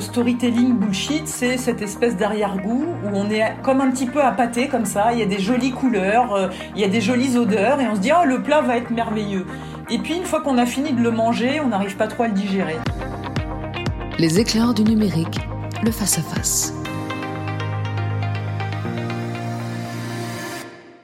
le storytelling bullshit, c'est cette espèce d'arrière-goût où on est comme un petit peu appâté comme ça, il y a des jolies couleurs, euh, il y a des jolies odeurs et on se dit oh le plat va être merveilleux. Et puis une fois qu'on a fini de le manger, on n'arrive pas trop à le digérer. Les éclairs du numérique, le face-à-face.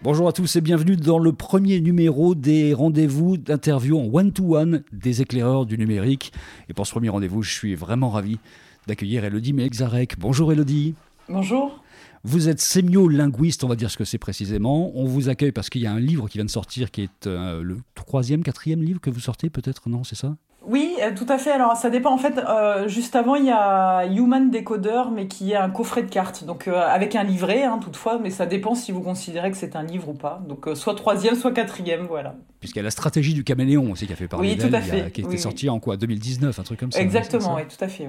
Bonjour à tous et bienvenue dans le premier numéro des rendez-vous d'interview en one-to-one des éclaireurs du numérique. Et pour ce premier rendez-vous, je suis vraiment ravi d'accueillir Elodie Melzarek. Bonjour Elodie. Bonjour. Vous êtes sémiolinguiste, on va dire ce que c'est précisément. On vous accueille parce qu'il y a un livre qui vient de sortir qui est euh, le troisième, quatrième livre que vous sortez peut-être, non C'est ça? Oui, euh, tout à fait. Alors ça dépend. En fait, euh, juste avant, il y a Human Decoder, mais qui est un coffret de cartes, donc euh, avec un livret, hein, toutefois, mais ça dépend si vous considérez que c'est un livre ou pas. Donc soit troisième, soit quatrième, voilà. Puisqu'il y a la stratégie du caméléon aussi qui a fait parler oui, fait. qui était sorti en quoi? 2019, un truc comme ça. Exactement, oui, tout à fait.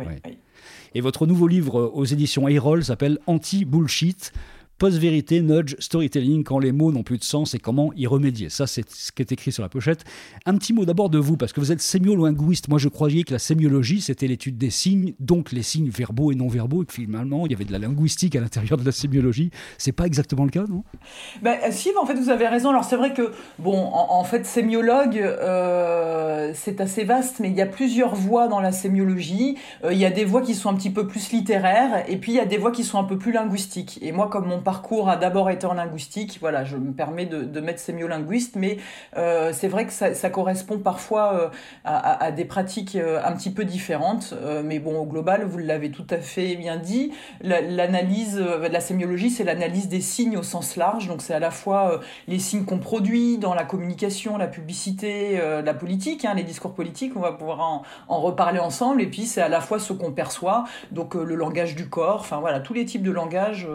Et votre nouveau livre aux éditions Ayroll s'appelle Anti-Bullshit. Post-vérité, nudge, storytelling, quand les mots n'ont plus de sens et comment y remédier. Ça, c'est ce qui est écrit sur la pochette. Un petit mot d'abord de vous, parce que vous êtes sémiolinguiste. Moi, je croyais que la sémiologie, c'était l'étude des signes, donc les signes verbaux et non verbaux, et que finalement, il y avait de la linguistique à l'intérieur de la sémiologie. C'est pas exactement le cas, non? Ben, Si, en fait, vous avez raison. Alors, c'est vrai que, bon, en, fait, sémiologue, euh, c'est assez vaste, mais il y a plusieurs voies dans la sémiologie. Euh, il y a des voies qui sont un petit peu plus littéraires, et puis il y a des voies qui sont un peu plus linguistiques. Et moi, comme mon parcours a d'abord été en linguistique. Voilà, je me permets de, de mettre sémiolinguiste, mais euh, c'est vrai que ça, correspond parfois euh, à, des pratiques euh, un petit peu différentes. Mais bon, au global, vous l'avez tout à fait bien dit. L'analyse de la sémiologie, c'est l'analyse des signes au sens large. Donc c'est à la fois les signes qu'on produit dans la communication, la publicité, la politique, hein, les discours politiques. On va pouvoir en, reparler ensemble. Et puis c'est à la fois ce qu'on perçoit, donc le langage du corps. Enfin voilà, tous les types de langage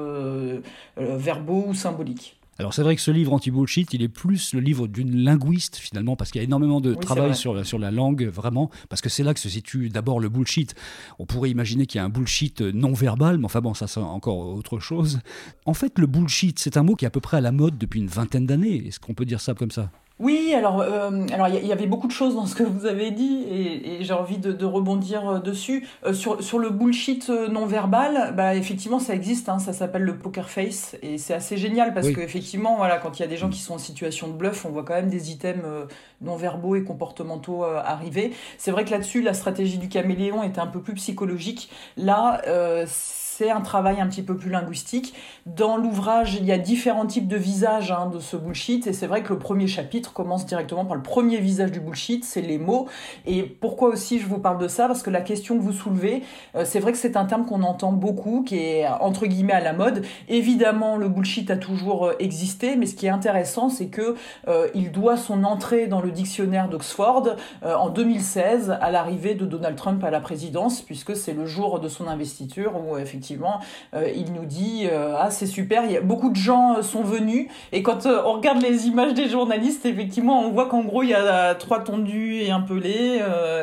verbaux ou symboliques. Alors c'est vrai que ce livre anti-bullshit, il est plus le livre d'une linguiste finalement, parce qu'il y a énormément de travail sur la, sur la langue, vraiment, parce que c'est là que se situe d'abord le bullshit. On pourrait imaginer qu'il y a un bullshit non verbal, mais enfin bon, ça c'est encore autre chose. En fait, le bullshit, c'est un mot qui est à peu près à la mode depuis une vingtaine d'années. Est-ce qu'on peut dire ça comme ça? Oui, alors euh, alors il y, avait beaucoup de choses dans ce que vous avez dit et, j'ai envie de, rebondir euh, dessus euh, sur sur le bullshit non verbal. Bah effectivement ça existe, hein, ça s'appelle le poker face et c'est assez génial parce que effectivement voilà quand il y a des gens qui sont en situation de bluff, on voit quand même des items non verbaux et comportementaux arriver. C'est vrai que là-dessus la stratégie du caméléon était un peu plus psychologique. Là c'est un travail un petit peu plus linguistique. Dans l'ouvrage, il y a différents types de visages hein, de ce bullshit, et c'est vrai que le premier chapitre commence directement par le premier visage du bullshit, c'est les mots. Et pourquoi aussi je vous parle de ça? Parce que la question que vous soulevez, euh, c'est vrai que c'est un terme qu'on entend beaucoup, qui est entre guillemets à la mode. Évidemment, le bullshit a toujours euh, existé, mais ce qui est intéressant, c'est que euh, il doit son entrée dans le dictionnaire d'Oxford en 2016 à l'arrivée de Donald Trump à la présidence, puisque c'est le jour de son investiture où effectivement effectivement, euh, il nous dit euh, ah c'est super, y a, beaucoup de gens euh, sont venus et quand on regarde les images des journalistes, effectivement, on voit qu'en gros il y a trois tondus et un pelé,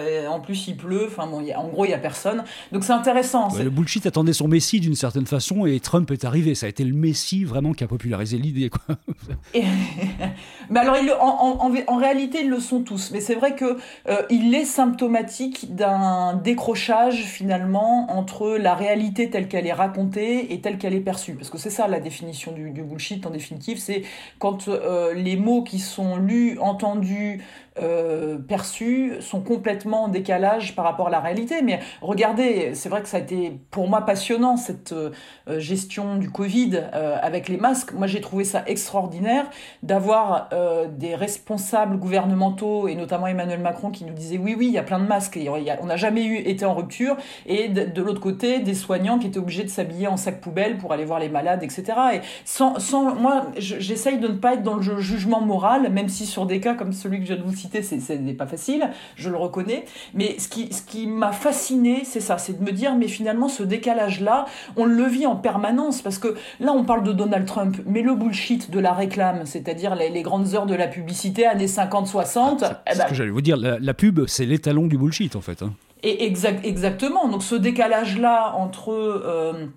et en plus il pleut, enfin bon, en gros il y a personne, donc c'est intéressant. le bullshit attendait son messie d'une certaine façon et Trump est arrivé, ça a été le messie vraiment qui a popularisé l'idée quoi. mais alors il, en, en, réalité ils le sont tous, mais c'est vrai que il est symptomatique d'un décrochage finalement entre la réalité telle qu'elle est racontée et telle qu'elle est perçue. Parce que c'est ça la définition du, bullshit en définitive, c'est quand euh, les mots qui sont lus, entendus, euh, perçus sont complètement en décalage par rapport à la réalité. Mais regardez, c'est vrai que ça a été pour moi passionnant cette euh, gestion du Covid euh, avec les masques. Moi, j'ai trouvé ça extraordinaire d'avoir des responsables gouvernementaux et notamment Emmanuel Macron qui nous disait oui, oui, il y a plein de masques et on n'a jamais été en rupture. Et de, l'autre côté, des soignants qui étaient obligés de s'habiller en sac poubelle pour aller voir les malades, etc. Et sans, sans moi, j'essaye de ne pas être dans le jugement moral, même si sur des cas comme celui que je viens de vous citer ce n'est pas facile, je le reconnais. Mais ce qui, ce qui m'a fasciné, c'est ça, c'est de me dire, mais finalement, ce décalage-là, on le vit en permanence. Parce que là, on parle de Donald Trump, mais le bullshit de la réclame, c'est-à-dire les, grandes heures de la publicité, années 50-60. C'est eh ce ben que j'allais vous dire, la, pub, c'est l'étalon du bullshit, en fait. Hein. Et exact, exactement. Donc ce décalage-là entre... Euh,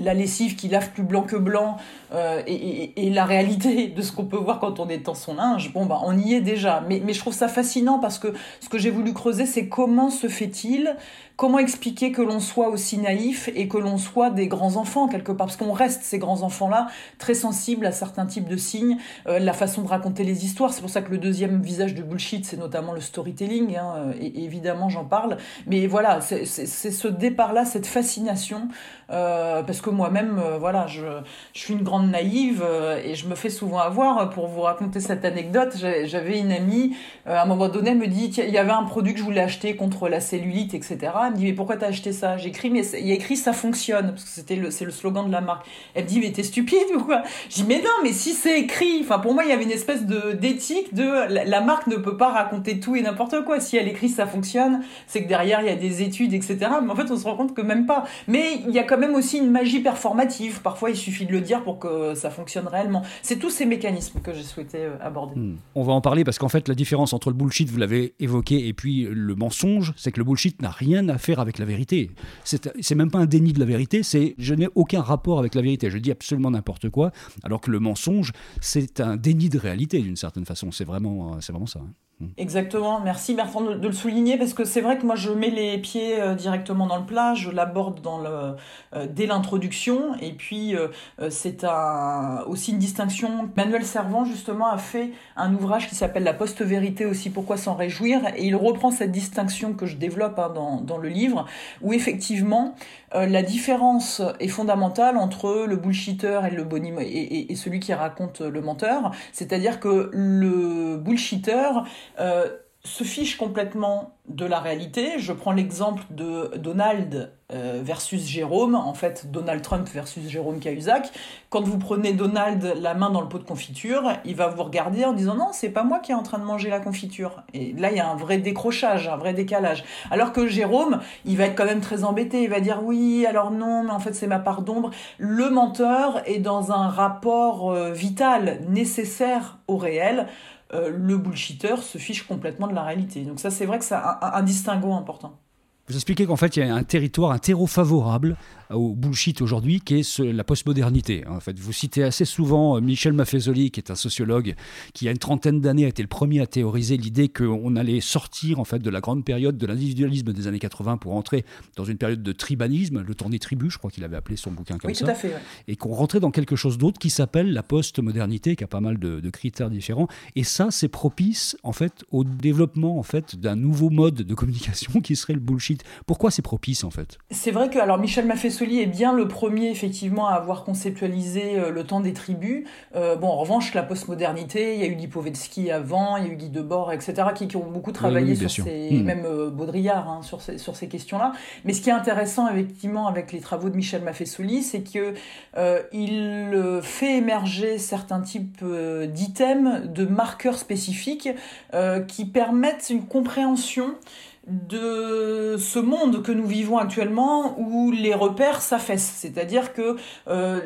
la lessive qui lave plus blanc que blanc euh, et, la réalité de ce qu'on peut voir quand on est dans son linge, bon, bah, on y est déjà. Mais, mais je trouve ça fascinant parce que ce que j'ai voulu creuser, c'est comment se fait-il Comment expliquer que l'on soit aussi naïf et que l'on soit des grands enfants quelque part? Parce qu'on reste ces grands enfants-là très sensibles à certains types de signes, euh, la façon de raconter les histoires. C'est pour ça que le deuxième visage du bullshit, c'est notamment le storytelling. Hein, et, évidemment, j'en parle. Mais voilà, c'est ce départ-là, cette fascination. Euh, parce que moi-même, euh, voilà, je, suis une grande naïve et je me fais souvent avoir. Pour vous raconter cette anecdote, j'avais une amie, à un moment donné, me dit, il y avait un produit que je voulais acheter contre la cellulite, etc me dit mais pourquoi t'as acheté ça? J'écris mais il y a écrit ça fonctionne parce que c'était le c'est le slogan de la marque. Elle me dit mais t'es stupide ou quoi? Dis mais non mais si c'est écrit, enfin pour moi il y avait une espèce de d'éthique de la, marque ne peut pas raconter tout et n'importe quoi. Si elle écrit ça fonctionne, c'est que derrière il y a des études etc. Mais en fait on se rend compte que même pas. Mais il y a quand même aussi une magie performative. Parfois il suffit de le dire pour que ça fonctionne réellement. C'est tous ces mécanismes que j'ai souhaité euh, aborder. Hmm. On va en parler parce qu'en fait la différence entre le bullshit, vous l'avez évoqué, et puis le mensonge, c'est que le bullshit n'a rien à faire avec la vérité. C'est même pas un déni de la vérité, c'est je n'ai aucun rapport avec la vérité. Je dis absolument n'importe quoi, alors que le mensonge, c'est un déni de réalité d'une certaine façon. C'est vraiment, c'est vraiment ça. Hein. Mm. Exactement, merci Bertrand de, le souligner parce que c'est vrai que moi je mets les pieds euh, directement dans le plat, je l'aborde euh, dès l'introduction et puis euh, c'est aussi une distinction. Manuel Servant justement a fait un ouvrage qui s'appelle La post-vérité aussi, pourquoi s'en réjouir et il reprend cette distinction que je développe hein, dans, le livre où effectivement la différence est fondamentale entre le bullshitter et, le boni et, et celui qui raconte le menteur, c'est-à-dire que le bullshitter euh, se fiche complètement de la réalité. Je prends l'exemple de Donald euh, versus Jérôme, en fait Donald Trump versus Jérôme Cahuzac. Quand vous prenez Donald la main dans le pot de confiture, il va vous regarder en disant non, c'est pas moi qui est en train de manger la confiture. Et là, il y a un vrai décrochage, un vrai décalage. Alors que Jérôme, il va être quand même très embêté. Il va dire oui, alors non, mais en fait c'est ma part d'ombre. Le menteur est dans un rapport euh, vital nécessaire au réel. Euh, le bullshitter se fiche complètement de la réalité. Donc ça, c'est vrai que c'est un distinguo important. Vous expliquez qu'en fait, il y a un territoire, un terreau favorable au bullshit aujourd'hui, qui est la postmodernité. En fait, vous citez assez souvent euh, Michel Maffezoli, qui est un sociologue qui, il y a une trentaine d'années, a été le premier à théoriser l'idée qu'on allait sortir en fait de la grande période de l'individualisme des années 80 pour entrer dans une période de tribalisme, le temps des tribus, je crois qu'il avait appelé son bouquin comme oui, ça. Tout à fait, Et qu'on rentrait dans quelque chose d'autre qui s'appelle la postmodernité, qui a pas mal de, critères différents. Et ça, c'est propice en fait au développement en fait d'un nouveau mode de communication qui serait le bullshit. Pourquoi c'est propice en fait? C'est vrai que alors Michel Maffezoli est bien le premier effectivement à avoir conceptualisé euh, le temps des tribus. Euh, bon, en revanche, la postmodernité, il y a eu Lipovetsky avant, il y a eu Guy Debord, etc., qui, ont beaucoup travaillé sur ces, hmm. même euh, Baudrillard, hein, sur ces, sur ces questions-là. Mais ce qui est intéressant effectivement avec les travaux de Michel Maffesoli, c'est que il fait émerger certains types d'items, de marqueurs spécifiques qui permettent une compréhension de ce monde que nous vivons actuellement où les repères s'affaissent. C'est-à-dire que euh,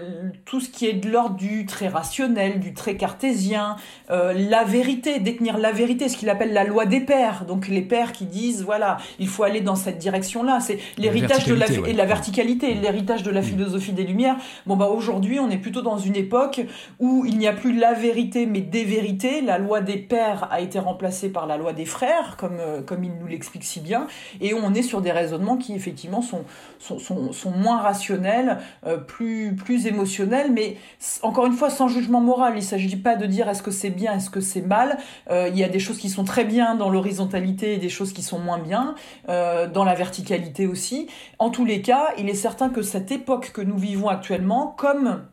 tout ce qui est de l'ordre du très rationnel, du très cartésien, euh, la vérité, détenir la vérité, ce qu'il appelle la loi des pères. Donc les pères qui disent, voilà, il faut aller dans cette direction-là. C'est l'héritage de la, et la verticalité, l'héritage de la mm. philosophie des Lumières. Bon, bah aujourd'hui, on est plutôt dans une époque où il n'y a plus la vérité, mais des vérités. La loi des pères a été remplacée par la loi des frères, comme, euh, comme il nous l'explique bien, et on est sur des raisonnements qui effectivement sont, moins rationnels, euh, plus, plus émotionnels, mais encore une fois sans jugement moral. Il ne s'agit pas de dire est-ce que c'est bien, est-ce que c'est mal. Euh, il y a des choses qui sont très bien dans l'horizontalité et des choses qui sont moins bien, euh, dans la verticalité aussi. En tous les cas, il est certain que cette époque que nous vivons actuellement, comme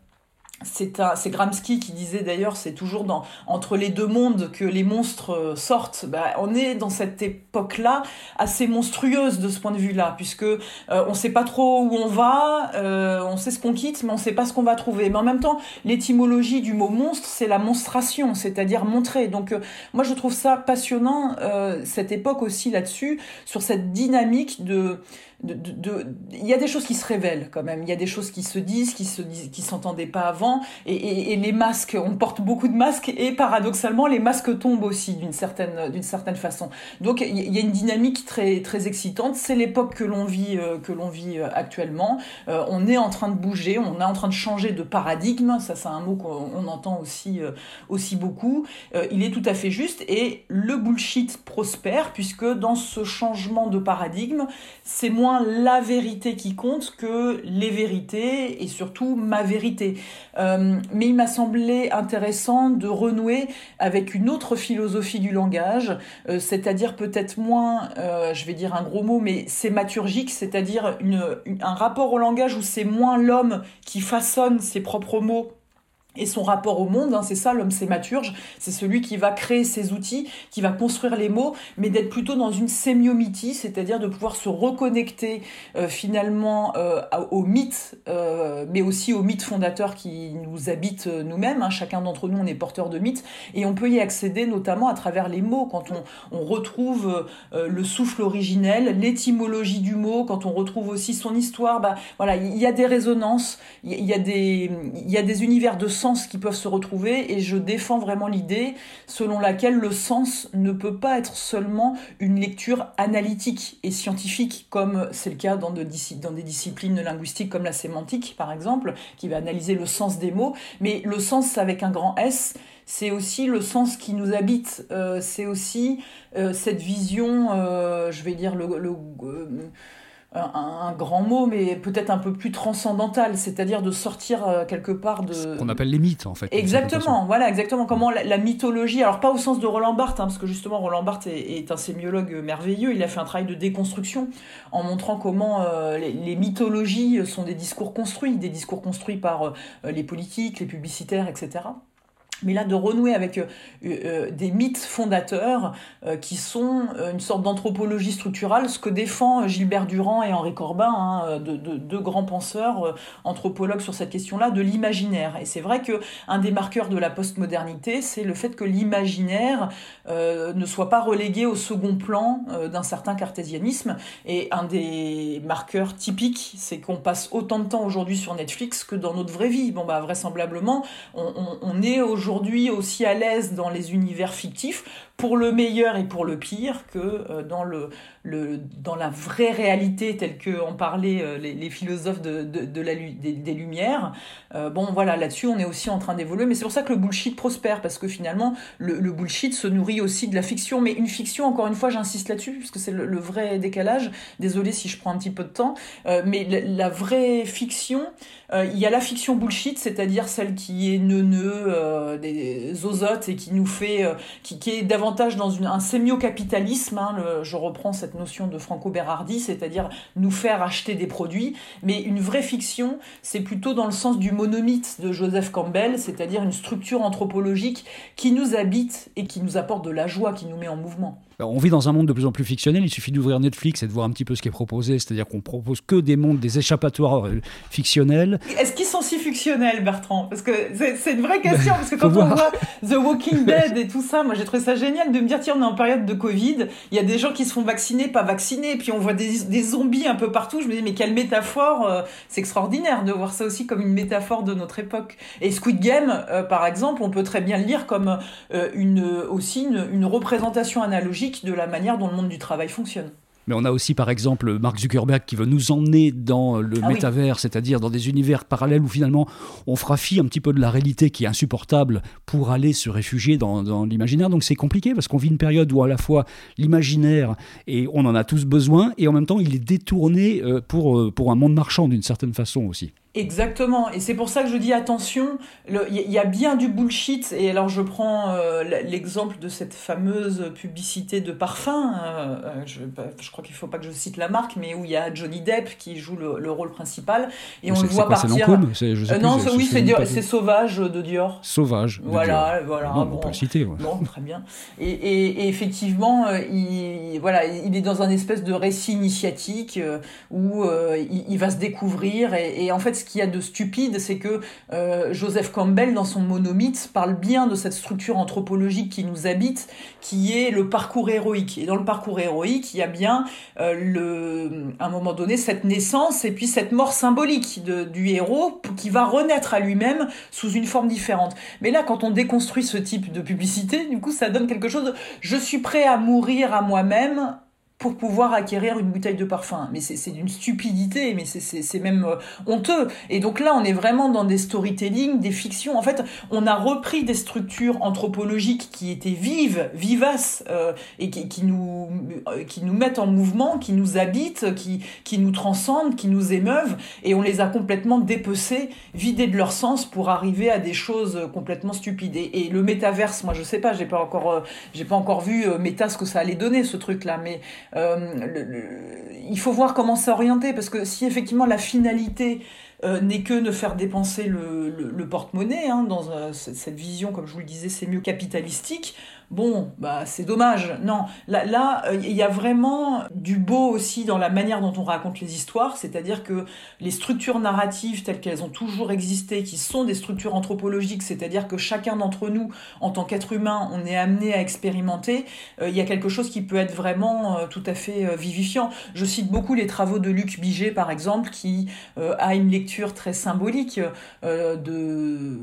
c'est Gramsci qui disait d'ailleurs, c'est toujours dans, entre les deux mondes que les monstres euh, sortent. Bah, on est dans cette époque-là assez monstrueuse de ce point de vue-là, puisque euh, on sait pas trop où on va, euh, on sait ce qu'on quitte, mais on sait pas ce qu'on va trouver. Mais en même temps, l'étymologie du mot monstre, c'est la monstration, c'est-à-dire montrer. Donc moi, je trouve ça passionnant cette époque aussi là-dessus, sur cette dynamique de il y a des choses qui se révèlent quand même. Il y a des choses qui se disent, qui se disent, qui s'entendaient pas avant. Et, les masques, on porte beaucoup de masques et paradoxalement, les masques tombent aussi d'une certaine, d'une certaine façon. Donc, il y a une dynamique très, très excitante. C'est l'époque que l'on vit, euh, que l'on vit euh, actuellement. Euh, on est en train de bouger, on est en train de changer de paradigme. Ça, c'est un mot qu'on entend aussi, aussi beaucoup. il est tout à fait juste et le bullshit prospère puisque dans ce changement de paradigme, c'est moins la vérité qui compte que les vérités et surtout ma vérité. Euh, mais il m'a semblé intéressant de renouer avec une autre philosophie du langage, euh, c'est-à-dire peut-être moins, euh, je vais dire un gros mot, mais sématurgique, c'est-à-dire un rapport au langage où c'est moins l'homme qui façonne ses propres mots et son rapport au monde, hein, c'est ça l'homme sématurge, c'est celui qui va créer ses outils, qui va construire les mots, mais d'être plutôt dans une sémiomitie, c'est-à-dire de pouvoir se reconnecter euh, finalement euh, au mythe, euh, mais aussi au mythe fondateur qui nous habite nous-mêmes. Hein. Chacun d'entre nous, on est porteur de mythes, et on peut y accéder notamment à travers les mots, quand on, on retrouve le souffle originel, l'étymologie du mot, quand on retrouve aussi son histoire, bah, voilà, il y a des résonances, il y, a des, y a des univers de sens qui peuvent se retrouver et je défends vraiment l'idée selon laquelle le sens ne peut pas être seulement une lecture analytique et scientifique comme c'est le cas dans, de, dans des disciplines linguistiques comme la sémantique par exemple qui va analyser le sens des mots. Mais le sens avec un grand S c'est aussi le sens qui nous habite, euh, c'est aussi euh, cette vision, euh, je vais dire, le un, grand mot, mais peut-être un peu plus transcendantal, c'est-à-dire de sortir euh, quelque part de... Ce qu'on appelle les mythes, en fait. Exactement, voilà, exactement. Comment la, mythologie, alors pas au sens de Roland Barthes, hein, parce que justement Roland Barthes est, un sémiologue merveilleux, il a fait un travail de déconstruction en montrant comment euh, les, mythologies sont des discours construits, des discours construits par euh, les politiques, les publicitaires, etc mais là de renouer avec euh, euh, des mythes fondateurs euh, qui sont une sorte d'anthropologie structurale, ce que défend Gilbert Durand et Henri Corbin, hein, deux de, grands penseurs anthropologues sur cette question-là, de l'imaginaire. Et c'est vrai que un des marqueurs de la postmodernité, c'est le fait que l'imaginaire ne soit pas relégué au second plan d'un certain cartésianisme. Et un des marqueurs typiques, c'est qu'on passe autant de temps aujourd'hui sur Netflix que dans notre vraie vie. Bon bah vraisemblablement, on, on est aujourd'hui aujourd'hui aussi à l'aise dans les univers fictifs pour le meilleur et pour le pire que euh, dans, le, le, dans la vraie réalité telle que en parlaient euh, les, philosophes de, de, la, des, Lumières. Euh, bon, voilà, là-dessus, on est aussi en train d'évoluer, mais c'est pour ça que le bullshit prospère, parce que finalement, le, bullshit se nourrit aussi de la fiction, mais une fiction, encore une fois, j'insiste là-dessus, parce que c'est le, vrai décalage. Désolé si je prends un petit peu de temps, mais la, vraie fiction, il y a la fiction bullshit, c'est-à-dire celle qui est neuneux, des zozotes et qui nous fait, qui, qui est davantage dans un sémio-capitalisme. Hein, je reprends cette notion de Franco Berardi, c'est-à-dire nous faire acheter des produits. Mais une vraie fiction, c'est plutôt dans le sens du monomythe de Joseph Campbell, c'est-à-dire une structure anthropologique qui nous habite et qui nous apporte de la joie, qui nous met en mouvement. On vit dans un monde de plus en plus fictionnel. Il suffit d'ouvrir Netflix et de voir un petit peu ce qui est proposé. C'est-à-dire qu'on propose que des mondes, des échappatoires euh, fictionnels. Est-ce qu'ils sont si fictionnels, Bertrand? Parce que c'est une vraie question. parce que quand on voit The Walking Dead et tout ça, moi j'ai trouvé ça génial de me dire tiens, on est en période de Covid. Il y a des gens qui se font vacciner, pas vacciner. Puis on voit des, zombies un peu partout. Je me dis mais quelle métaphore euh, C'est extraordinaire de voir ça aussi comme une métaphore de notre époque. Et Squid Game, euh, par exemple, on peut très bien le lire comme une, aussi une représentation analogique de la manière dont le monde du travail fonctionne. Mais on a aussi, par exemple, Mark Zuckerberg qui veut nous emmener dans le ah métavers, c'est-à-dire dans des univers parallèles où finalement on fera fi un petit peu de la réalité qui est insupportable pour aller se réfugier dans, l'imaginaire. Donc c'est compliqué parce qu'on vit une période où à la fois l'imaginaire, et on en a tous besoin, et en même temps il est détourné euh, pour, euh, pour un monde marchand d'une certaine façon aussi. Exactement, et c'est pour ça que je dis attention, il y, a bien du bullshit, et alors je prends euh, l'exemple de cette fameuse publicité de parfum, euh, euh, je, bah, je, crois qu'il ne faut pas que je cite la marque, mais où il y a Johnny Depp qui joue le, rôle principal, et on le voit partir... C'est non, oui, c'est Sauvage de Dior. Sauvage de Voilà, Dior. voilà. Bon, bon, on peut le citer. Ouais. Bon, très bien. Et, et, et effectivement, il, voilà, il est dans un espèce de récit initiatique où il, il, va se découvrir, et, et en fait ce qu'il y a de stupide, c'est que euh, Joseph Campbell, dans son monomythe, parle bien de cette structure anthropologique qui nous habite, qui est le parcours héroïque. Et dans le parcours héroïque, il y a bien, euh, à un moment donné, cette naissance et puis cette mort symbolique du héros qui va renaître à lui-même sous une forme différente. Mais là, quand on déconstruit ce type de publicité, du coup, ça donne quelque chose je suis prêt à mourir à moi-même pour pouvoir acquérir une bouteille de parfum. Mais c'est d'une stupidité, mais c'est même euh, honteux. Et donc là, on est vraiment dans des storytelling, des fictions. En fait, on a repris des structures anthropologiques qui étaient vives, vivaces, euh, et qui, qui, nous, euh, qui nous mettent en mouvement, qui nous habitent, qui, qui nous transcendent, qui nous émeuvent, et on les a complètement dépecées, vidées de leur sens pour arriver à des choses complètement stupides. Et, le métaverse, moi je sais pas, j'ai pas encore, j'ai pas encore vu méta ce que ça allait donner ce truc-là, mais euh, il faut voir comment s'orienter, parce que si effectivement la finalité euh, n'est que de faire dépenser le, porte-monnaie, hein, dans euh, cette vision, comme je vous le disais, c'est mieux capitalistique, bon, bah c'est dommage. Non, là, là, euh, il y a vraiment du beau aussi dans la manière dont on raconte les histoires, c'est-à-dire que les structures narratives telles qu'elles ont toujours existé, qui sont des structures anthropologiques, c'est-à-dire que chacun d'entre nous, en tant qu'être humain, on est amené à expérimenter, euh, il y a quelque chose qui peut être vraiment euh, tout à fait vivifiant. Je cite beaucoup les travaux de Luc Biget, par exemple, qui a une lecture très symbolique de,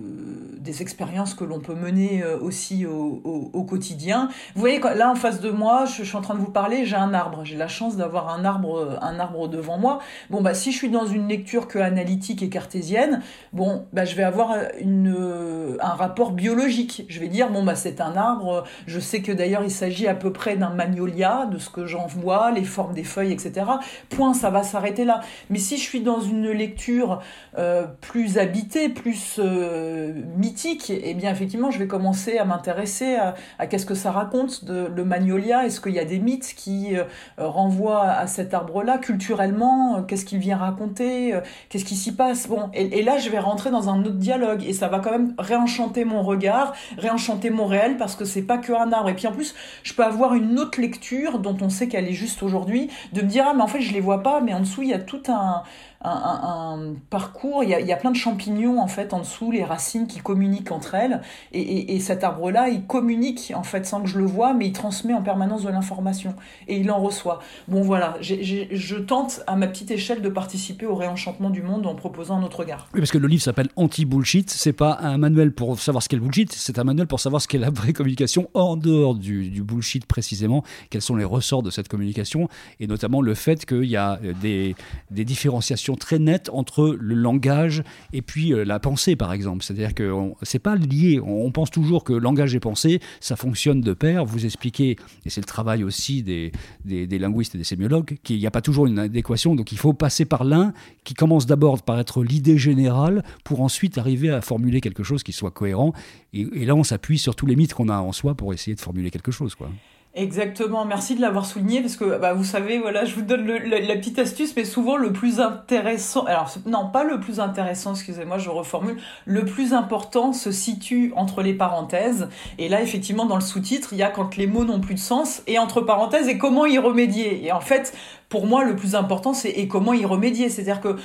des expériences que l'on peut mener aussi au, au, au quotidien quotidien. Vous voyez, là en face de moi, je, suis en train de vous parler, j'ai un arbre. J'ai la chance d'avoir un arbre, un arbre devant moi. Bon, bah, si je suis dans une lecture que analytique et cartésienne, bon, bah, je vais avoir une, un rapport biologique. Je vais dire, bon, bah, c'est un arbre. Je sais que d'ailleurs, il s'agit à peu près d'un magnolia, de ce que j'en vois, les formes des feuilles, etc. Point, ça va s'arrêter là. Mais si je suis dans une lecture euh, plus habitée, plus euh, mythique, eh bien, effectivement, je vais commencer à m'intéresser à, à qu'est-ce que ça raconte de le magnolia? Est-ce qu'il y a des mythes qui euh, renvoient à cet arbre-là? Culturellement Qu'est-ce qu'il vient raconter? Euh, Qu'est-ce qui s'y passe? Bon, et, là, je vais rentrer dans un autre dialogue et ça va quand même réenchanter mon regard, réenchanter mon réel parce que c'est pas que un arbre. Et puis en plus, je peux avoir une autre lecture dont on sait qu'elle est juste aujourd'hui, de me dire ah mais en fait je les vois pas, mais en dessous il y a tout un un, parcours. Il y, a, il y, a, plein de champignons en fait en dessous, les racines qui communiquent entre elles. Et, et, cet arbre-là, il communique en fait sans que je le vois, mais il transmet en permanence de l'information et il en reçoit. Bon voilà, je tente à ma petite échelle de participer au réenchantement du monde en proposant un autre regard. Oui, parce que le livre s'appelle Anti-Bullshit. C'est pas un manuel pour savoir ce qu'est le bullshit, c'est un manuel pour savoir ce qu'est la vraie communication en dehors du, du bullshit précisément. Quels sont les ressorts de cette communication? Et notamment le fait qu'il y a des, des différenciations très nette entre le langage et puis euh, la pensée, par exemple. C'est-à-dire que c'est pas lié. On, pense toujours que langage et pensée, ça fonctionne de pair. Vous expliquez, et c'est le travail aussi des, des, linguistes et des sémiologues, qu'il n'y a pas toujours une adéquation. Donc il faut passer par l'un qui commence d'abord par être l'idée générale pour ensuite arriver à formuler quelque chose qui soit cohérent. Et, et là, on s'appuie sur tous les mythes qu'on a en soi pour essayer de formuler quelque chose. Quoi. Exactement, merci de l'avoir souligné parce que bah, vous savez, voilà, je vous donne la, petite astuce, mais souvent le plus intéressant, alors non, pas le plus intéressant, excusez-moi, je reformule, le plus important se situe entre les parenthèses, et là effectivement dans le sous-titre, il y a quand les mots n'ont plus de sens, et entre parenthèses, et comment y remédier. Et en fait, pour moi, le plus important, c'est et comment y remédier. C'est-à-dire que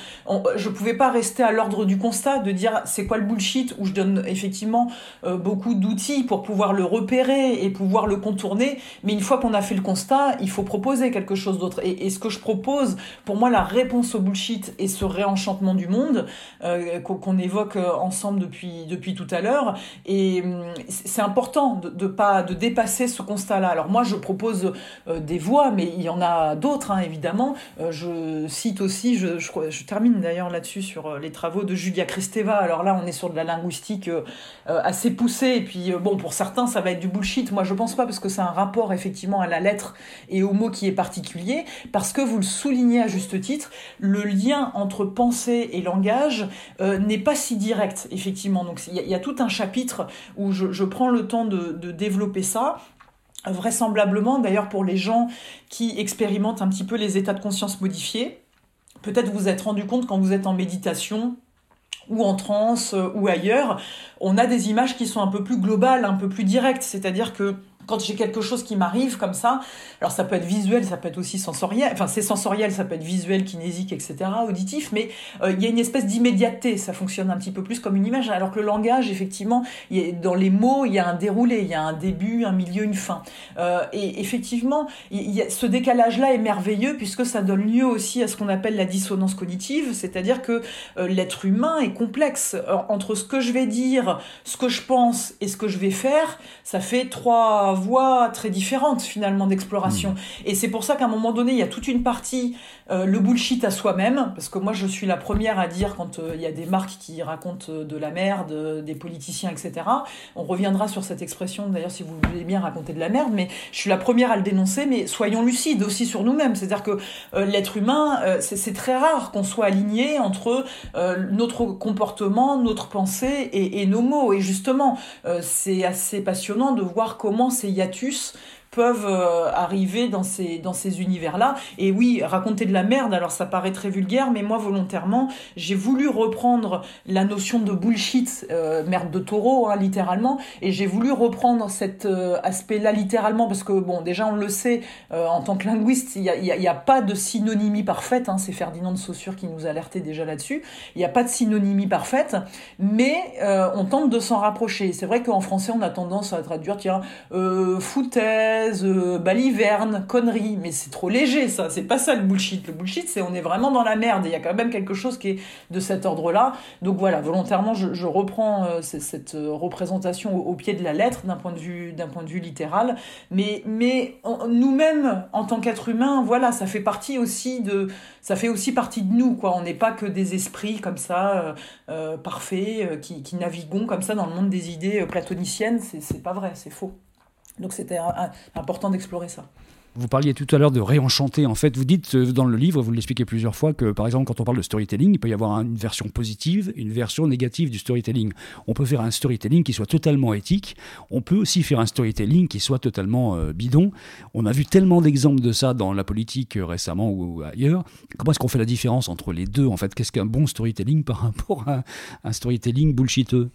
je pouvais pas rester à l'ordre du constat de dire c'est quoi le bullshit, où je donne effectivement euh, beaucoup d'outils pour pouvoir le repérer et pouvoir le contourner. Mais une fois qu'on a fait le constat, il faut proposer quelque chose d'autre. Et, ce que je propose, pour moi, la réponse au bullshit et ce réenchantement du monde euh, qu'on évoque euh, ensemble depuis depuis tout à l'heure. Et hum, c'est important de, de pas de dépasser ce constat-là. Alors moi, je propose des voies, mais il y en a d'autres, hein, évidemment. Euh, je cite aussi, je, termine d'ailleurs là-dessus sur euh, les travaux de Julia Kristeva. Alors là, on est sur de la linguistique euh, assez poussée. Et puis, bon, pour certains, ça va être du bullshit. Moi, je pense pas parce que c'est un rapport effectivement à la lettre et au mot qui est particulier. Parce que vous le soulignez à juste titre, le lien entre pensée et langage n'est pas si direct, effectivement. Donc, il y, a tout un chapitre où je, prends le temps de développer ça vraisemblablement d'ailleurs pour les gens qui expérimentent un petit peu les états de conscience modifiés. Peut-être vous êtes rendu compte quand vous êtes en méditation ou en transe euh, ou ailleurs, on a des images qui sont un peu plus globales, un peu plus directes, c'est-à-dire que quand j'ai quelque chose qui m'arrive comme ça, alors ça peut être visuel, ça peut être aussi sensoriel, enfin c'est sensoriel, ça peut être visuel, kinésique, etc., auditif, mais euh, il y a une espèce d'immédiateté, ça fonctionne un petit peu plus comme une image, alors que le langage, effectivement, dans les mots, il y a un déroulé, il y a un début, un milieu, une fin. Euh, et effectivement, y a, ce décalage-là est merveilleux puisque ça donne lieu aussi à ce qu'on appelle la dissonance cognitive, c'est-à-dire que euh, l'être humain est complexe. entre ce que je vais dire, ce que je pense et ce que je vais faire, ça fait trois voies très différentes finalement d'exploration. Hmm. Et c'est pour ça qu'à un moment donné, il y a toute une partie euh, le bullshit à soi-même, parce que moi je suis la première à dire quand euh, il y a des marques qui racontent euh, de la merde, des politiciens, etc. On reviendra sur cette expression d'ailleurs si vous voulez bien raconter de la merde, mais je suis la première à le dénoncer, mais soyons lucides aussi sur nous-mêmes. C'est-à-dire que l'être humain, c'est très rare qu'on soit aligné entre notre comportement, notre pensée et, et, nos mots. Et justement, c'est assez passionnant de voir comment ces hiatus peuvent euh, arriver dans ces, dans ces univers-là. Et oui, raconter de la merde, alors ça paraît très vulgaire, mais moi volontairement, j'ai voulu reprendre la notion de bullshit, euh, merde de taureau, hein, littéralement, et j'ai voulu reprendre cet euh, aspect-là littéralement, parce que bon, déjà on le sait, en tant que linguiste, il n'y a, a, pas de synonymie parfaite, hein, c'est Ferdinand de Saussure qui nous alertait déjà là-dessus, il n'y a pas de synonymie parfaite, mais on tente de s'en rapprocher. C'est vrai qu'en français, on a tendance à traduire, tiens, foutaise, euh, baliverne, conneries, mais c'est trop léger ça, c'est pas ça le bullshit. Le bullshit, c'est on est vraiment dans la merde, il y a quand même quelque chose qui est de cet ordre-là. Donc voilà, volontairement, je, reprends euh, cette euh, représentation au, pied de la lettre d'un point de vue d'un point de vue littéral, mais nous-mêmes en tant qu'êtres humains, voilà, ça fait partie aussi de ça fait aussi partie de nous quoi. On n'est pas que des esprits comme ça parfaits qui, qui naviguons comme ça dans le monde des idées platoniciennes, c'est pas vrai, c'est faux. Donc c'était important d'explorer ça. Vous parliez tout à l'heure de réenchanter. En fait, vous dites euh, dans le livre, vous l'expliquez plusieurs fois, que par exemple, quand on parle de storytelling, il peut y avoir une version positive, une version négative du storytelling. On peut faire un storytelling qui soit totalement éthique. On peut aussi faire un storytelling qui soit totalement euh, bidon. On a vu tellement d'exemples de ça dans la politique euh, récemment ou ailleurs. Comment est-ce qu'on fait la différence entre les deux En fait, qu'est-ce qu'un bon storytelling par rapport à un storytelling bullshiteux?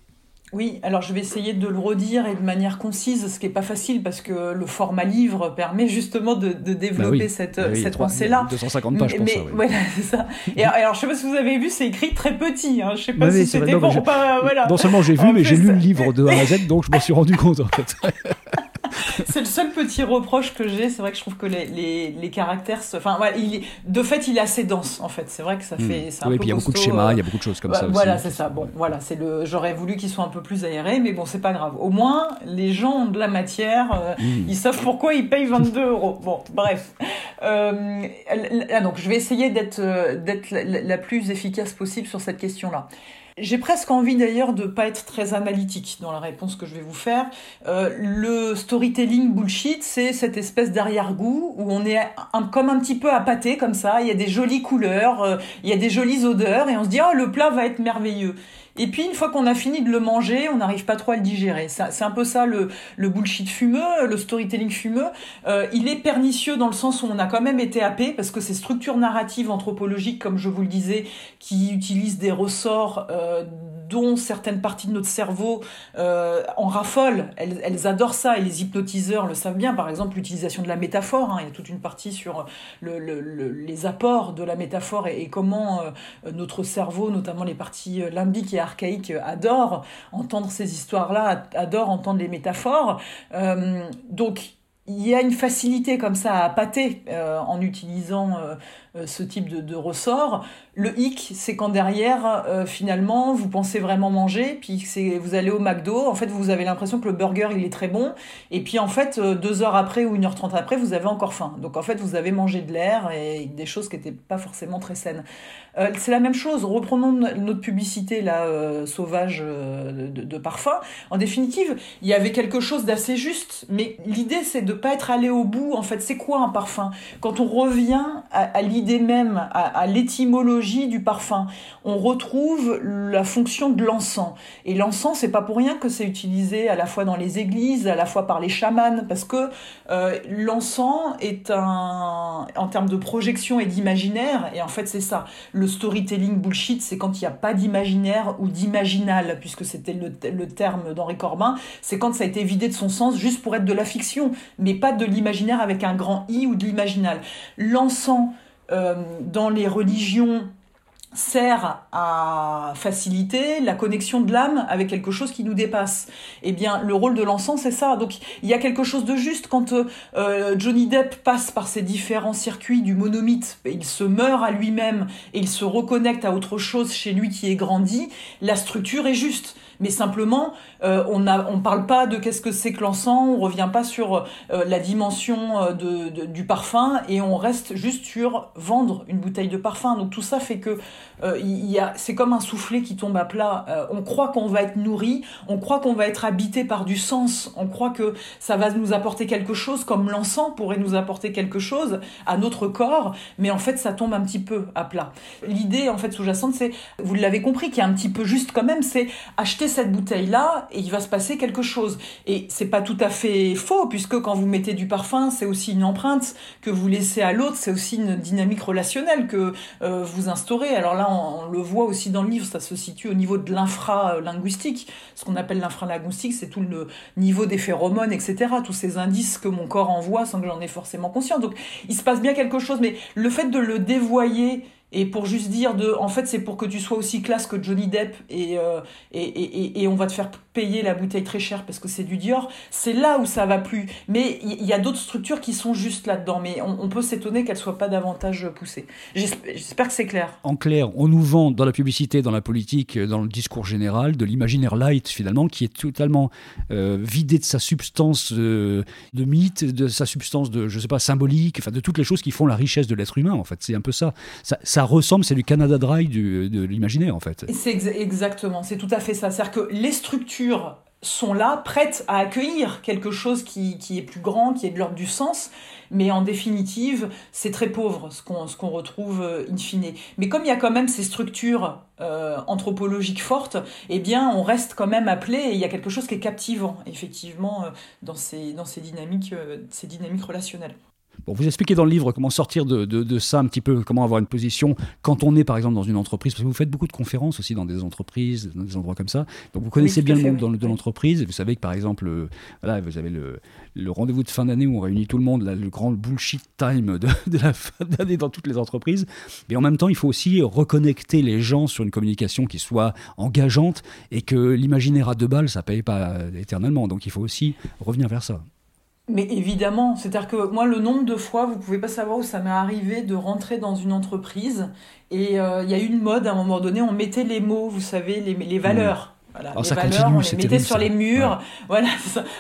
Oui, alors je vais essayer de le redire et de manière concise, ce qui n'est pas facile parce que le format livre permet justement de, de développer bah cette, bah cette pensée-là. 250 pages pour mais, ça. Voilà, c'est ça. Et alors, je sais pas si vous avez vu, c'est écrit très petit. Hein. Je sais pas bah si c'était pour pas. Voilà. Non seulement j'ai vu, mais j'ai lu le livre de A à Z, donc je me suis rendu compte en fait. c'est le seul petit reproche que j'ai. C'est vrai que je trouve que les, les, les caractères. Enfin, il, de fait, il est assez dense, en fait. C'est vrai que ça hmm. fait. Oui, puis il y a beaucoup de schémas, il y a beaucoup de choses comme ça. Voilà, c'est ça. Bon, voilà, c'est le. J'aurais voulu qu'il soit un peu plus aéré, mais bon, c'est pas grave. Au moins, les gens ont de la matière. Euh, hmm. Ils savent pourquoi ils payent 22 euros. Bon, bref. Euh, donc, je vais essayer d'être euh, la plus efficace possible sur cette question-là. J'ai presque envie d'ailleurs de pas être très analytique dans la réponse que je vais vous faire. Euh, le storytelling bullshit, c'est cette espèce d'arrière-goût où on est comme un petit peu appâté comme ça. Il y a des jolies couleurs, il y a des jolies odeurs et on se dit oh le plat va être merveilleux. Et puis une fois qu'on a fini de le manger, on n'arrive pas trop à le digérer. C'est un peu ça le, bullshit fumeux, le storytelling fumeux. Euh, il est pernicieux dans le sens où on a quand même été happé parce que ces structures narratives anthropologiques, comme je vous le disais, qui utilisent des ressorts euh, dont certaines parties de notre cerveau euh, en raffolent, elles, adorent ça et les hypnotiseurs le savent bien. Par exemple, l'utilisation de la métaphore. Hein. il y a toute une partie sur le, le, les apports de la métaphore et, comment euh, notre cerveau, notamment les parties limbiques et archaïques, adore entendre ces histoires-là, adore entendre les métaphores. Euh, donc il y a une facilité comme ça à pâter euh, en utilisant euh, ce type de, ressort. Le hic, c'est quand derrière, euh, finalement, vous pensez vraiment manger, puis vous allez au McDo, en fait, vous avez l'impression que le burger, il est très bon, et puis en fait, euh, deux heures après ou une heure trente après, vous avez encore faim. Donc en fait, vous avez mangé de l'air et des choses qui n'étaient pas forcément très saines. c'est la même chose, reprenons notre publicité, là, sauvage de, parfum. En définitive, il y avait quelque chose d'assez juste, mais l'idée, c'est de pas être allé au bout. En fait, c'est quoi un parfum? Quand on revient à, l'idée même, à l'étymologie du parfum, on retrouve la fonction de l'encens. Et l'encens, c'est pas pour rien que c'est utilisé à la fois dans les églises, à la fois par les chamans, parce que euh, l'encens est un, en termes de projection et d'imaginaire, et en fait c'est ça. Le storytelling bullshit, c'est quand il n'y a pas d'imaginaire ou d'imaginal, puisque c'était le, terme d'Henri Corbin, c'est quand ça a été vidé de son sens juste pour être de la fiction, mais pas de l'imaginaire avec un grand i ou de l'imaginal. L'encens euh, dans les religions sert à faciliter la connexion de l'âme avec quelque chose qui nous dépasse. Eh bien, le rôle de l'encens, c'est ça. Donc, il y a quelque chose de juste quand euh, Johnny Depp passe par ces différents circuits du monomythe, il se meurt à lui-même et il se reconnecte à autre chose chez lui qui est grandi, la structure est juste mais simplement, euh, on ne on parle pas de qu'est-ce que c'est que l'encens, on revient pas sur euh, la dimension euh, de, du parfum, et on reste juste sur vendre une bouteille de parfum. Donc tout ça fait que il y a, c'est comme un soufflet qui tombe à plat. on croit qu'on va être nourri, on croit qu'on va être habité par du sens, on croit que ça va nous apporter quelque chose, comme l'encens pourrait nous apporter quelque chose à notre corps, mais en fait ça tombe un petit peu à plat. L'idée en fait sous-jacente, c'est, vous l'avez compris, qui est un petit peu juste quand même, c'est acheter cette bouteille-là et il va se passer quelque chose. Et c'est pas tout à fait faux, puisque quand vous mettez du parfum, c'est aussi une empreinte que vous laissez à l'autre, c'est aussi une dynamique relationnelle que euh, vous instaurez. Alors là, on, le voit aussi dans le livre, ça se situe au niveau de l'infralinguistique. Ce qu'on appelle l'infralinguistique, c'est tout le niveau des phéromones, etc. Tous ces indices que mon corps envoie sans que j'en ai forcément conscience. Donc il se passe bien quelque chose, mais le fait de le dévoyer et pour juste dire de en fait c'est pour que tu sois aussi classe que Johnny Depp et, euh, et, et, et, on va te faire payer la bouteille très cher parce que c'est du Dior. C'est là où ça va plus. Mais il y, a d'autres structures qui sont juste là-dedans. Mais on, peut s'étonner qu'elles soient pas davantage poussées. J'espère que c'est clair. En clair on nous vend dans la publicité dans la politique dans le discours général de l'imaginaire light finalement qui est totalement euh, vidé de sa substance euh, de mythe de sa substance de je sais pas symbolique enfin de toutes les choses qui font la richesse de l'être humain en fait. C'est un peu ça ça ressemble, c'est du Canada Dry de l'imaginaire en fait. C'est exactement, c'est tout à fait ça. C'est-à-dire que les structures sont là, prêtes à accueillir quelque chose qui, est plus grand, qui est de l'ordre du sens, mais en définitive, c'est très pauvre ce qu'on qu'on retrouve euh, in fine. Mais comme il y a quand même ces structures euh, anthropologiques fortes, eh bien, on reste quand même appelé, et il y a quelque chose qui est captivant, effectivement, euh, dans ces, dans ces, dynamiques, ces dynamiques relationnelles. Bon, vous expliquez dans le livre comment sortir de, de, ça un petit peu, comment avoir une position quand on est par exemple dans une entreprise, parce que vous faites beaucoup de conférences aussi dans des entreprises, dans des endroits comme ça. Donc vous connaissez bien le monde de l'entreprise. Vous savez que par exemple, euh, voilà, vous avez le, le rendez-vous de fin d'année où on réunit tout le monde, le grand bullshit time de, de la fin d'année dans toutes les entreprises. Mais en même temps, il faut aussi reconnecter les gens sur une communication qui soit engageante et que l'imaginaire à deux balles, ça paye pas éternellement. Donc il faut aussi revenir vers ça. Mais évidemment, c'est-à-dire que moi, le nombre de fois, vous pouvez pas savoir où ça m'est arrivé de rentrer dans une entreprise et euh, il y a eu une mode à un moment donné, on mettait les mots, vous savez, les, les valeurs. Voilà, les valeurs, on les mettait sur les murs. Voilà,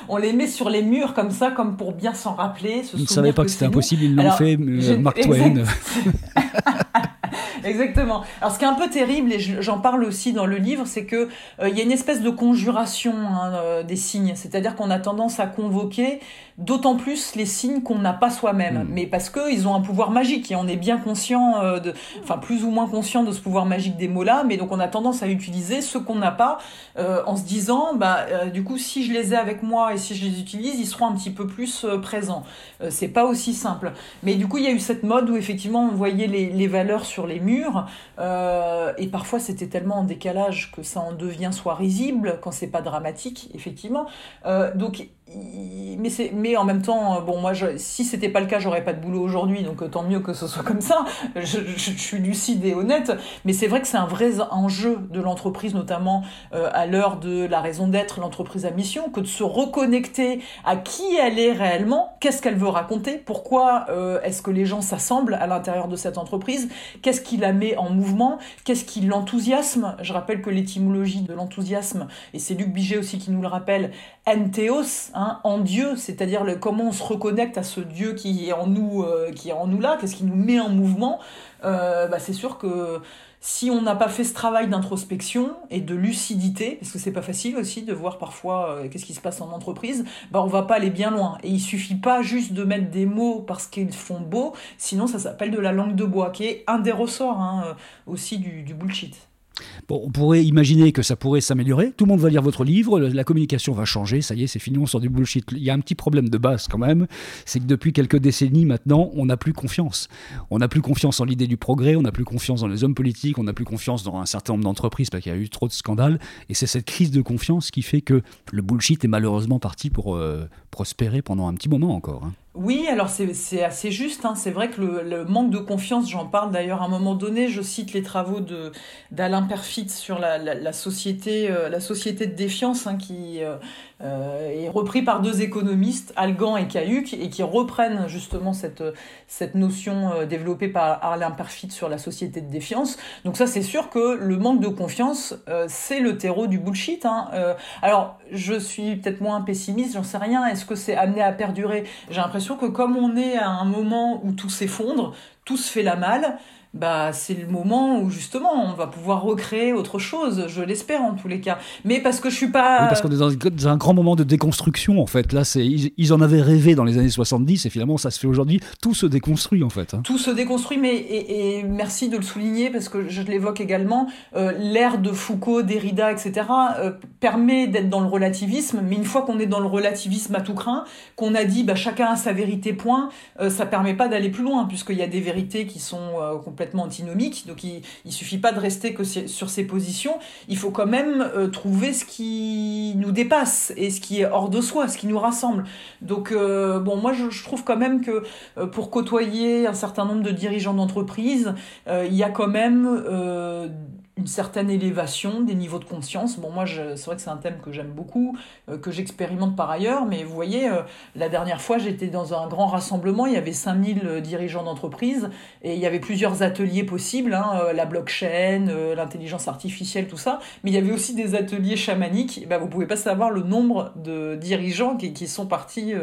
on les met sur les murs comme ça, comme pour bien s'en rappeler. Se Vous ne savez pas que, c'était impossible, ils l'ont fait, euh, Mark Twain. Exactement. Alors, ce qui est un peu terrible, et j'en parle aussi dans le livre, c'est que euh, il y a une espèce de conjuration hein, euh, des signes. C'est-à-dire qu'on a tendance à convoquer d'autant plus les signes qu'on n'a pas soi-même. Hmm. Mais parce qu'ils ont un pouvoir magique et on est bien conscient, euh, de, enfin plus ou moins conscient de ce pouvoir magique des mots-là. Mais donc on a tendance à utiliser ceux qu'on n'a pas en se disant, bah du coup si je les ai avec moi et si je les utilise, ils seront un petit peu plus présents. c'est pas aussi simple. Mais du coup il y a eu cette mode où effectivement on voyait les, les valeurs sur les murs euh, et parfois, c'était tellement en décalage que ça en devient soit risible quand c'est pas dramatique, effectivement. Euh, donc, mais c'est mais en même temps bon moi je, si c'était pas le cas j'aurais pas de boulot aujourd'hui donc euh, tant mieux que ce soit comme ça. Je, suis lucide et honnête mais c'est vrai que c'est un vrai enjeu de l'entreprise notamment euh, à l'heure de la raison d'être l'entreprise à mission que de se reconnecter à qui elle est réellement qu'est-ce qu'elle veut raconter pourquoi euh, est-ce que les gens s'assemblent à l'intérieur de cette entreprise qu'est-ce qui la met en mouvement qu'est-ce qui l'enthousiasme. Je rappelle que l'étymologie de l'enthousiasme et c'est Luc Biget aussi qui nous le rappelle entheos Hein, en Dieu, c'est-à-dire comment on se reconnecte à ce Dieu qui est en nous, euh, qui est en nous là, qu'est-ce qui nous met en mouvement. Euh, bah, c'est sûr que si on n'a pas fait ce travail d'introspection et de lucidité, parce que c'est pas facile aussi de voir parfois euh, qu'est-ce qui se passe en entreprise, bah on va pas aller bien loin. Et il suffit pas juste de mettre des mots parce qu'ils font beau, sinon ça s'appelle de la langue de bois, qui est un des ressorts hein, aussi du bullshit. Bon, on pourrait imaginer que ça pourrait s'améliorer. Tout le monde va lire votre livre, la communication va changer, ça y est, c'est fini, on sort du bullshit. Il y a un petit problème de base quand même, c'est que depuis quelques décennies maintenant, on n'a plus confiance. On n'a plus confiance en l'idée du progrès, on n'a plus confiance dans les hommes politiques, on n'a plus confiance dans un certain nombre d'entreprises parce qu'il y a eu trop de scandales. Et c'est cette crise de confiance qui fait que le bullshit est malheureusement parti pour euh, prospérer pendant un petit moment encore. Hein. Oui, alors c'est assez juste. Hein. C'est vrai que le, manque de confiance, j'en parle d'ailleurs à un moment donné, je cite les travaux d'Alain Perfit sur la, société, euh, la société de défiance hein, qui euh, euh, repris par deux économistes, Algan et Cahuc, et qui reprennent justement cette, cette notion développée par Alain Perfit sur la société de défiance. Donc ça, c'est sûr que le manque de confiance, c'est le terreau du bullshit. Hein. alors, je suis peut-être moins pessimiste, j'en sais rien. Est-ce que c'est amené à perdurer? J'ai l'impression que comme on est à un moment où tout s'effondre, tout se fait la malle, bah c'est le moment où justement on va pouvoir recréer autre chose, je l'espère en tous les cas. Mais parce que je suis pas. Oui, parce qu'on est dans un grand moment de déconstruction en fait. Là, c'est ils, en avaient rêvé dans les années 70 et finalement ça se fait aujourd'hui. Tout se déconstruit en fait. Hein. Tout se déconstruit, mais et, merci de le souligner parce que je l'évoque également. Euh, l'ère de Foucault, Derrida, etc. Euh, permet d'être dans le relativisme, mais une fois qu'on est dans le relativisme à tout craint, qu'on a dit bah chacun a sa vérité point, euh, ça permet pas d'aller plus loin puisqu'il y a des vérités qui sont complètement antinomique, donc il, suffit pas de rester que sur ses positions, il faut quand même euh, trouver ce qui nous dépasse et ce qui est hors de soi, ce qui nous rassemble. Donc euh, bon, moi je, trouve quand même que euh, pour côtoyer un certain nombre de dirigeants d'entreprise, il y a quand même une certaine élévation des niveaux de conscience. Bon, moi, c'est vrai que c'est un thème que j'aime beaucoup, euh, que j'expérimente par ailleurs, mais vous voyez, euh, la dernière fois, j'étais dans un grand rassemblement, il y avait 5000 euh, dirigeants d'entreprise, et il y avait plusieurs ateliers possibles, hein, la blockchain, l'intelligence artificielle, tout ça, mais il y avait aussi des ateliers chamaniques, ben, vous pouvez pas savoir le nombre de dirigeants qui, qui sont partis,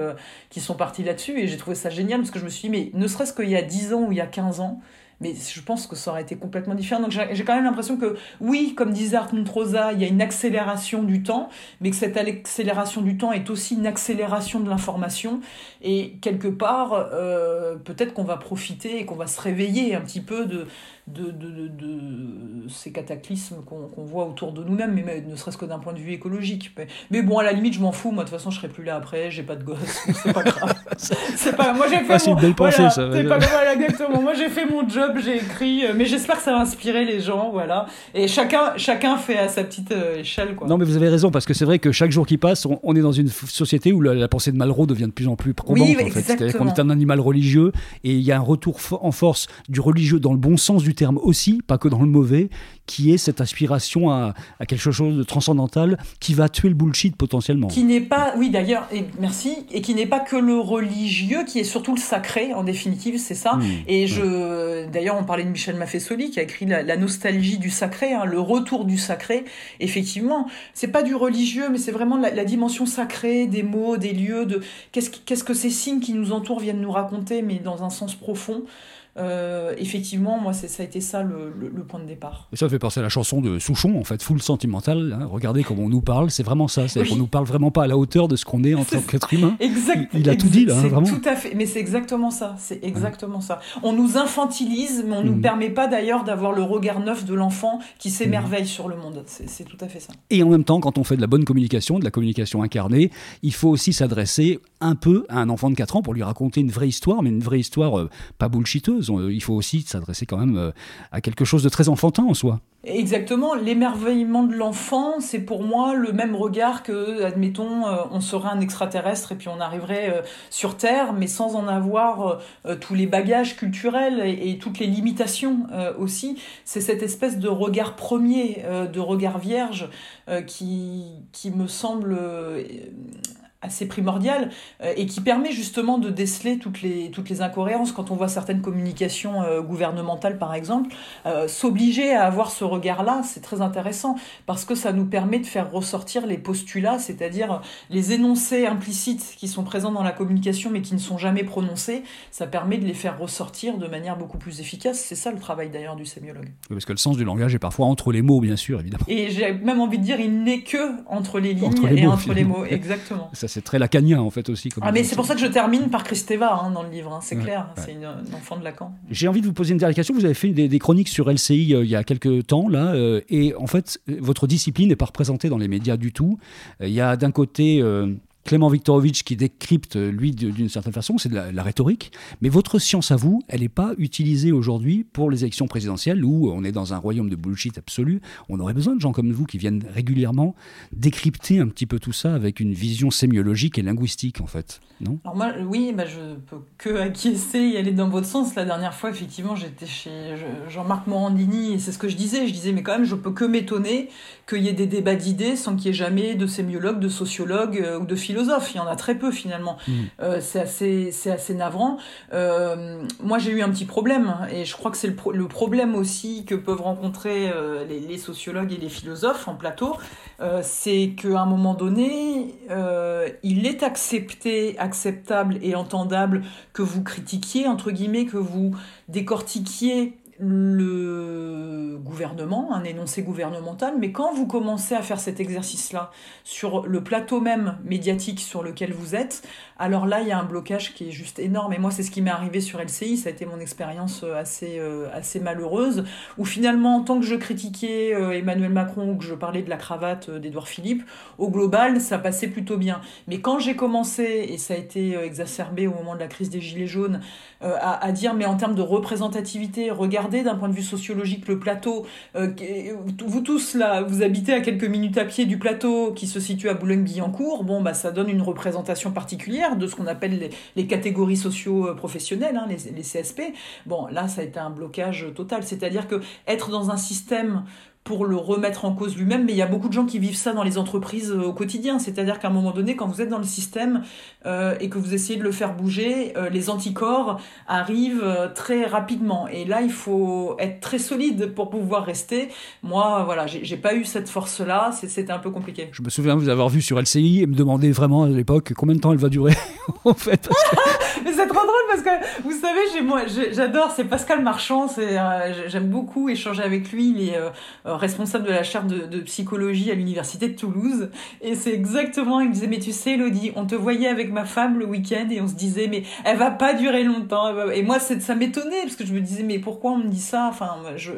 qui sont partis là-dessus, et j'ai trouvé ça génial, parce que je me suis dit, mais ne serait-ce qu'il y a 10 ans ou il y a 15 ans, mais je pense que ça aurait été complètement différent. Donc j'ai quand même l'impression que, oui, comme disait Hartmut Rosa, il y a une accélération du temps, mais que cette accélération du temps est aussi une accélération de l'information. Et quelque part, euh, peut-être qu'on va profiter et qu'on va se réveiller un petit peu de, de, de, de, ces cataclysmes qu'on voit autour de nous-mêmes, mais ne serait-ce que d'un point de vue écologique. Mais, bon, à la limite, je m'en fous. Moi, de toute façon, je serai plus là après. J'ai pas de gosse. C'est pas grave. c'est pas. Moi, j'ai fait. Ah, mon... ça. Pas... exactement. Moi, j'ai fait mon job. J'ai écrit. Euh, mais j'espère que ça va inspirer les gens. Voilà. Et chacun, chacun fait à sa petite euh, échelle. Quoi. Non, mais vous avez raison parce que c'est vrai que chaque jour qui passe, on, est dans une société où la, pensée de Malraux devient de plus en plus probante. Oui, en fait. C'est-à-dire qu'on est un animal religieux et il y a un retour en force du religieux dans le bon sens du terme aussi, pas que dans le mauvais, qui est cette aspiration à, quelque chose de transcendantal qui va tuer le bullshit potentiellement. Qui n'est pas, oui d'ailleurs, et merci, et qui n'est pas que le religieux, qui est surtout le sacré, en définitive, c'est ça. Mmh. et je, d'ailleurs, on parlait de Michel Maffesoli qui a écrit la, nostalgie du sacré, hein, le retour du sacré. Effectivement, c'est pas du religieux, mais c'est vraiment la, dimension sacrée des mots, des lieux, de qu'est-ce, qu'est-ce que ces signes qui nous entourent viennent nous raconter, mais dans un sens profond. Euh, effectivement, moi, ça a été ça le, point de départ. Et ça fait penser à la chanson de Souchon, en fait, full sentimental. Hein. regardez comment on nous parle, c'est vraiment ça. C'est qu'on nous parle vraiment pas à la hauteur de ce qu'on est en tant qu'être humain. Exact. Il, a tout dit là, hein, vraiment. Tout à fait. Mais c'est exactement ça. C'est exactement ça. On nous infantilise, mais on ne nous mm. permet pas d'ailleurs d'avoir le regard neuf de l'enfant qui s'émerveille mm. sur le monde. C'est tout à fait ça. Et en même temps, quand on fait de la bonne communication, de la communication incarnée, il faut aussi s'adresser un peu à un enfant de 4 ans pour lui raconter une vraie histoire, mais une vraie histoire euh, pas bullshiteuse. Il faut aussi s'adresser quand même euh, à quelque chose de très enfantin en soi. Exactement, l'émerveillement de l'enfant, c'est pour moi le même regard que, admettons, euh, on serait un extraterrestre et puis on arriverait sur Terre, mais sans en avoir tous les bagages culturels et, toutes les limitations aussi. C'est cette espèce de regard premier, de regard vierge, qui, qui me semble assez primordial et qui permet justement de déceler toutes les, toutes les incohérences quand on voit certaines communications gouvernementales par exemple. S'obliger à avoir ce regard-là, c'est très intéressant parce que ça nous permet de faire ressortir les postulats, c'est-à-dire les énoncés implicites qui sont présents dans la communication mais qui ne sont jamais prononcés. Ça permet de les faire ressortir de manière beaucoup plus efficace. C'est ça le travail d'ailleurs du sémiologue. parce que le sens du langage est parfois entre les mots, bien sûr, évidemment. Et j'ai même envie de dire, il n'est que entre les lignes et entre les mots, exactement. Ça, c'est très lacanien, en fait, aussi. Comme ah, mais c'est pour ça que je termine par Kristeva hein, dans le livre, hein, c'est clair, c'est une, enfant de Lacan. J'ai envie de vous poser une dernière question. Vous avez fait des, chroniques sur LCI euh, il y a quelques temps, là, euh, et en fait, votre discipline n'est pas représentée dans les médias du tout. Euh, il y a d'un côté Clément Viktorovitch qui décrypte, lui, d'une certaine façon, c'est de la, rhétorique. Mais votre science à vous, elle n'est pas utilisée aujourd'hui pour les élections présidentielles où on est dans un royaume de bullshit absolu. On aurait besoin de gens comme vous qui viennent régulièrement décrypter un petit peu tout ça avec une vision sémiologique et linguistique, en fait. Non? Alors moi, oui, bah je peux que acquiescer et aller dans votre sens. La dernière fois, effectivement, j'étais chez Jean-Marc Morandini et c'est ce que je disais. Je disais, mais quand même, je peux que m'étonner qu'il y ait des débats d'idées sans qu'il y ait jamais de sémiologue, de sociologue euh, ou de philosophe il y en a très peu finalement. Mm. Euh, c'est assez, c'est assez navrant. Euh, moi, j'ai eu un petit problème, et je crois que c'est le, problème aussi que peuvent rencontrer euh, les, sociologues et les philosophes en plateau, c'est qu'à un moment donné, il est accepté, acceptable et entendable que vous critiquiez, entre guillemets, que vous décortiquiez le gouvernement, un énoncé gouvernemental, mais quand vous commencez à faire cet exercice-là sur le plateau même médiatique sur lequel vous êtes, alors là, il y a un blocage qui est juste énorme. Et moi, c'est ce qui m'est arrivé sur LCI, ça a été mon expérience euh, assez, euh, assez malheureuse, où finalement, en tant que je critiquais euh, Emmanuel Macron ou que je parlais de la cravate d'Edouard Philippe, au global, ça passait plutôt bien. Mais quand j'ai commencé, et ça a été exacerbé au moment de la crise des Gilets jaunes, à, à dire, mais en termes de représentativité, regardez d'un point de vue sociologique le plateau. Euh, vous tous là, vous habitez à quelques minutes à pied du plateau qui se situe à Boulogne-Billancourt. Bon, bah ça donne une représentation particulière de ce qu'on appelle les, catégories socio-professionnelles, hein, les, les CSP. Bon, là, ça a été un blocage total. C'est-à-dire que être dans un système pour le remettre en cause lui-même, mais il y a beaucoup de gens qui vivent ça dans les entreprises euh, au quotidien. C'est-à-dire qu'à un moment donné, quand vous êtes dans le système euh, et que vous essayez de le faire bouger, euh, les anticorps arrivent très rapidement. Et là, il faut être très solide pour pouvoir rester. Moi, voilà, j'ai pas eu cette force-là. C'était un peu compliqué. Je me souviens vous avoir vu sur LCI et me demander vraiment à l'époque combien de temps elle va durer, en fait. mais c'est trop drôle parce que vous savez, moi, j'adore. C'est Pascal Marchand. J'aime beaucoup échanger avec lui. Il est responsable de la chaire de, psychologie à l'université de Toulouse. Et c'est exactement, il me disait, mais tu sais, Elodie, on te voyait avec ma femme le week-end et on se disait, mais elle va pas durer longtemps. Et moi, ça m'étonnait parce que je me disais, mais pourquoi on me dit ça? Enfin, je,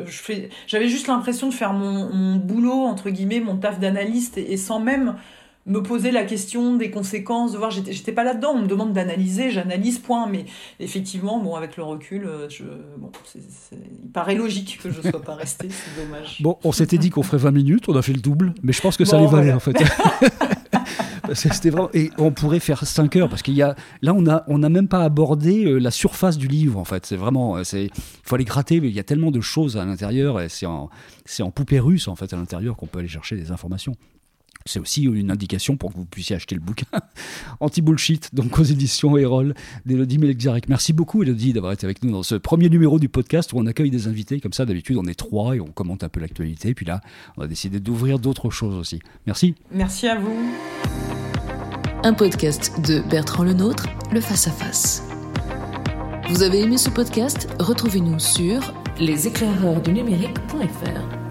j'avais juste l'impression de faire mon, boulot, entre guillemets, mon taf d'analyste et sans même me poser la question des conséquences, de voir, j'étais pas là-dedans, on me demande d'analyser, j'analyse, point, mais effectivement, bon, avec le recul, euh, je, bon, il paraît logique que je sois pas resté, c'est dommage. Bon, on s'était dit qu'on ferait 20 minutes, on a fait le double, mais je pense que ça les valait en fait. c'était vraiment et on pourrait faire 5 heures parce qu'il y a là on a on n'a même pas abordé euh, la surface du livre en fait. C'est vraiment euh, c'est il faut aller gratter mais il y a tellement de choses à l'intérieur et c'est en c'est en poupée russe en fait à l'intérieur qu'on peut aller chercher des informations c'est aussi une indication pour que vous puissiez acheter le bouquin Anti-Bullshit, donc aux éditions Erol d'Elodie Melexarek. Merci beaucoup, Elodie, d'avoir été avec nous dans ce premier numéro du podcast où on accueille des invités. Comme ça, d'habitude, on est trois et on commente un peu l'actualité. Puis là, on a décidé d'ouvrir d'autres choses aussi. Merci. Merci à vous. Un podcast de Bertrand Lenôtre, le Face à Face. Vous avez aimé ce podcast? Retrouvez-nous sur leséclaireursdunumérique.fr.